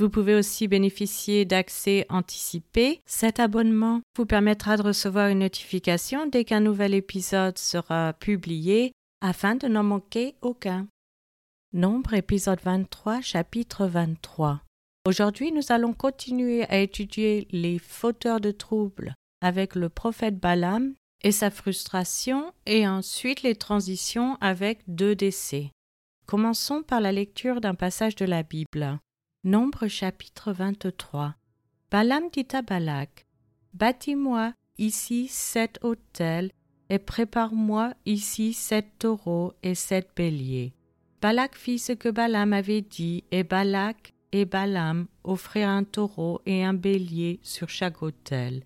Vous pouvez aussi bénéficier d'accès anticipé. Cet abonnement vous permettra de recevoir une notification dès qu'un nouvel épisode sera publié afin de n'en manquer aucun. Nombre épisode 23 chapitre 23 Aujourd'hui nous allons continuer à étudier les fauteurs de troubles avec le prophète Balaam et sa frustration et ensuite les transitions avec deux décès. Commençons par la lecture d'un passage de la Bible. Nombre chapitre 23 Balaam dit à Balak Bâtis-moi ici sept autels et prépare-moi ici sept taureaux et sept béliers. Balak fit ce que Balaam avait dit, et Balak et Balaam offrirent un taureau et un bélier sur chaque autel.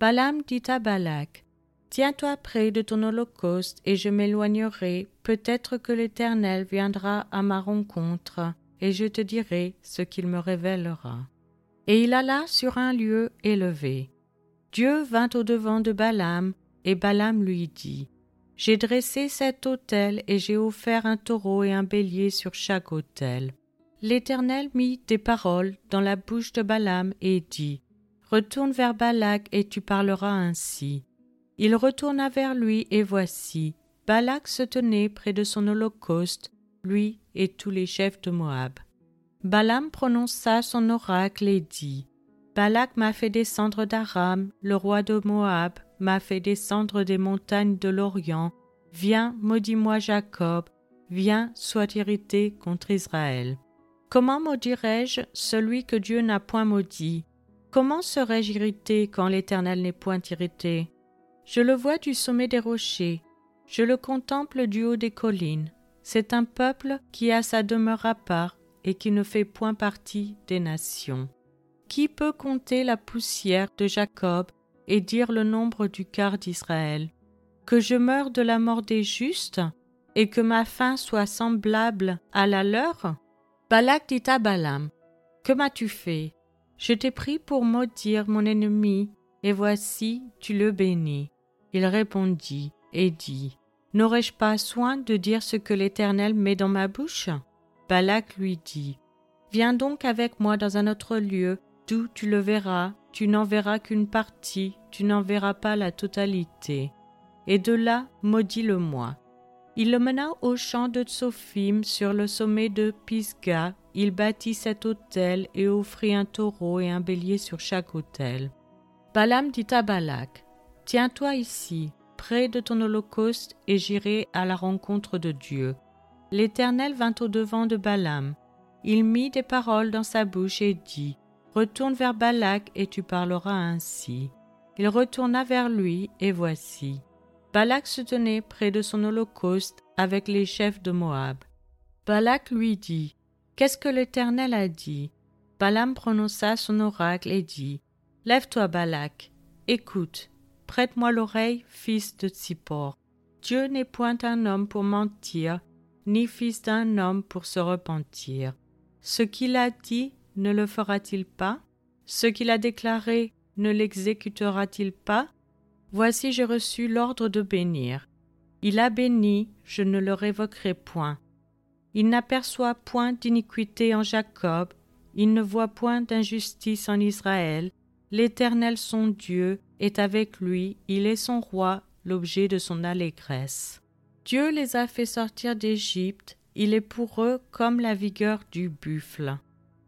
Balaam dit à Balak Tiens-toi près de ton holocauste, et je m'éloignerai, peut-être que l'Éternel viendra à ma rencontre et je te dirai ce qu'il me révélera. Et il alla sur un lieu élevé. Dieu vint au-devant de Balaam, et Balaam lui dit J'ai dressé cet autel, et j'ai offert un taureau et un bélier sur chaque autel. L'Éternel mit des paroles dans la bouche de Balaam et dit Retourne vers Balak, et tu parleras ainsi. Il retourna vers lui, et voici, Balak se tenait près de son holocauste, lui et tous les chefs de Moab. Balaam prononça son oracle et dit Balak m'a fait descendre d'Aram, le roi de Moab m'a fait descendre des montagnes de l'Orient. Viens, maudis-moi Jacob, viens, sois irrité contre Israël. Comment maudirais-je celui que Dieu n'a point maudit? Comment serais-je irrité quand l'Éternel n'est point irrité? Je le vois du sommet des rochers, je le contemple du haut des collines. C'est un peuple qui a sa demeure à part et qui ne fait point partie des nations. Qui peut compter la poussière de Jacob et dire le nombre du quart d'Israël? Que je meure de la mort des justes et que ma fin soit semblable à la leur? Balak dit à Balaam Que m'as-tu fait? Je t'ai pris pour maudire mon ennemi, et voici, tu le bénis. Il répondit et dit N'aurais-je pas soin de dire ce que l'Éternel met dans ma bouche? Balak lui dit Viens donc avec moi dans un autre lieu, d'où tu le verras, tu n'en verras qu'une partie, tu n'en verras pas la totalité. Et de là, maudis-le-moi. Il le mena au champ de Tsophim sur le sommet de Pisga. Il bâtit cet autel et offrit un taureau et un bélier sur chaque autel. Balaam dit à Balak Tiens-toi ici, près de ton holocauste, et j'irai à la rencontre de Dieu. L'Éternel vint au-devant de Balaam. Il mit des paroles dans sa bouche et dit Retourne vers Balak et tu parleras ainsi. Il retourna vers lui, et voici. Balak se tenait près de son holocauste avec les chefs de Moab. Balak lui dit Qu'est-ce que l'Éternel a dit? Balaam prononça son oracle et dit Lève-toi, Balak, écoute, prête-moi l'oreille, fils de Tsippor. Dieu n'est point un homme pour mentir, ni fils d'un homme pour se repentir. Ce qu'il a dit ne le fera-t-il pas? Ce qu'il a déclaré ne l'exécutera-t-il pas? Voici j'ai reçu l'ordre de bénir. Il a béni, je ne le révoquerai point. Il n'aperçoit point d'iniquité en Jacob, il ne voit point d'injustice en Israël. L'Éternel son Dieu est avec lui, il est son roi, l'objet de son allégresse. Dieu les a fait sortir d'Égypte, il est pour eux comme la vigueur du buffle.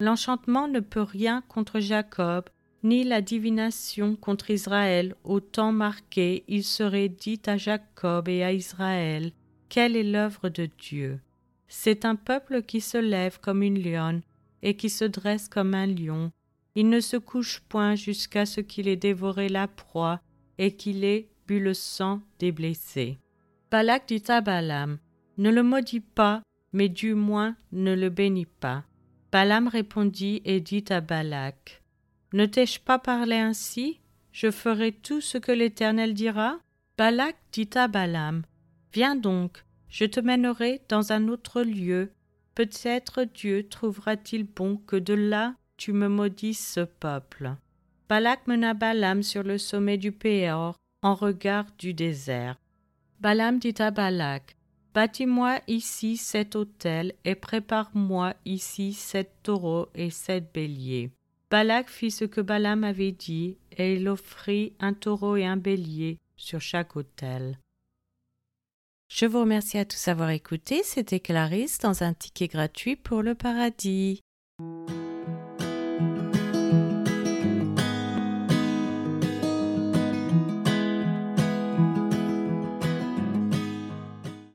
L'enchantement ne peut rien contre Jacob, ni la divination contre Israël. Au temps marqué, il serait dit à Jacob et à Israël Quelle est l'œuvre de Dieu? C'est un peuple qui se lève comme une lionne et qui se dresse comme un lion. Il ne se couche point jusqu'à ce qu'il ait dévoré la proie et qu'il ait bu le sang des blessés. Balak dit à Balaam Ne le maudis pas, mais du moins ne le bénis pas. Balaam répondit et dit à Balak Ne t'ai-je pas parlé ainsi? Je ferai tout ce que l'Éternel dira? Balak dit à Balaam Viens donc, je te mènerai dans un autre lieu. Peut-être Dieu trouvera-t-il bon que de là tu me maudisses ce peuple. Balak mena Balaam sur le sommet du Péor, en regard du désert. Balaam dit à Balak Bâtis-moi ici cet autel et prépare-moi ici sept taureaux et sept béliers. Balak fit ce que Balaam avait dit, et il offrit un taureau et un bélier sur chaque autel. Je vous remercie à tous d'avoir écouté. C'était Clarisse dans un ticket gratuit pour le paradis.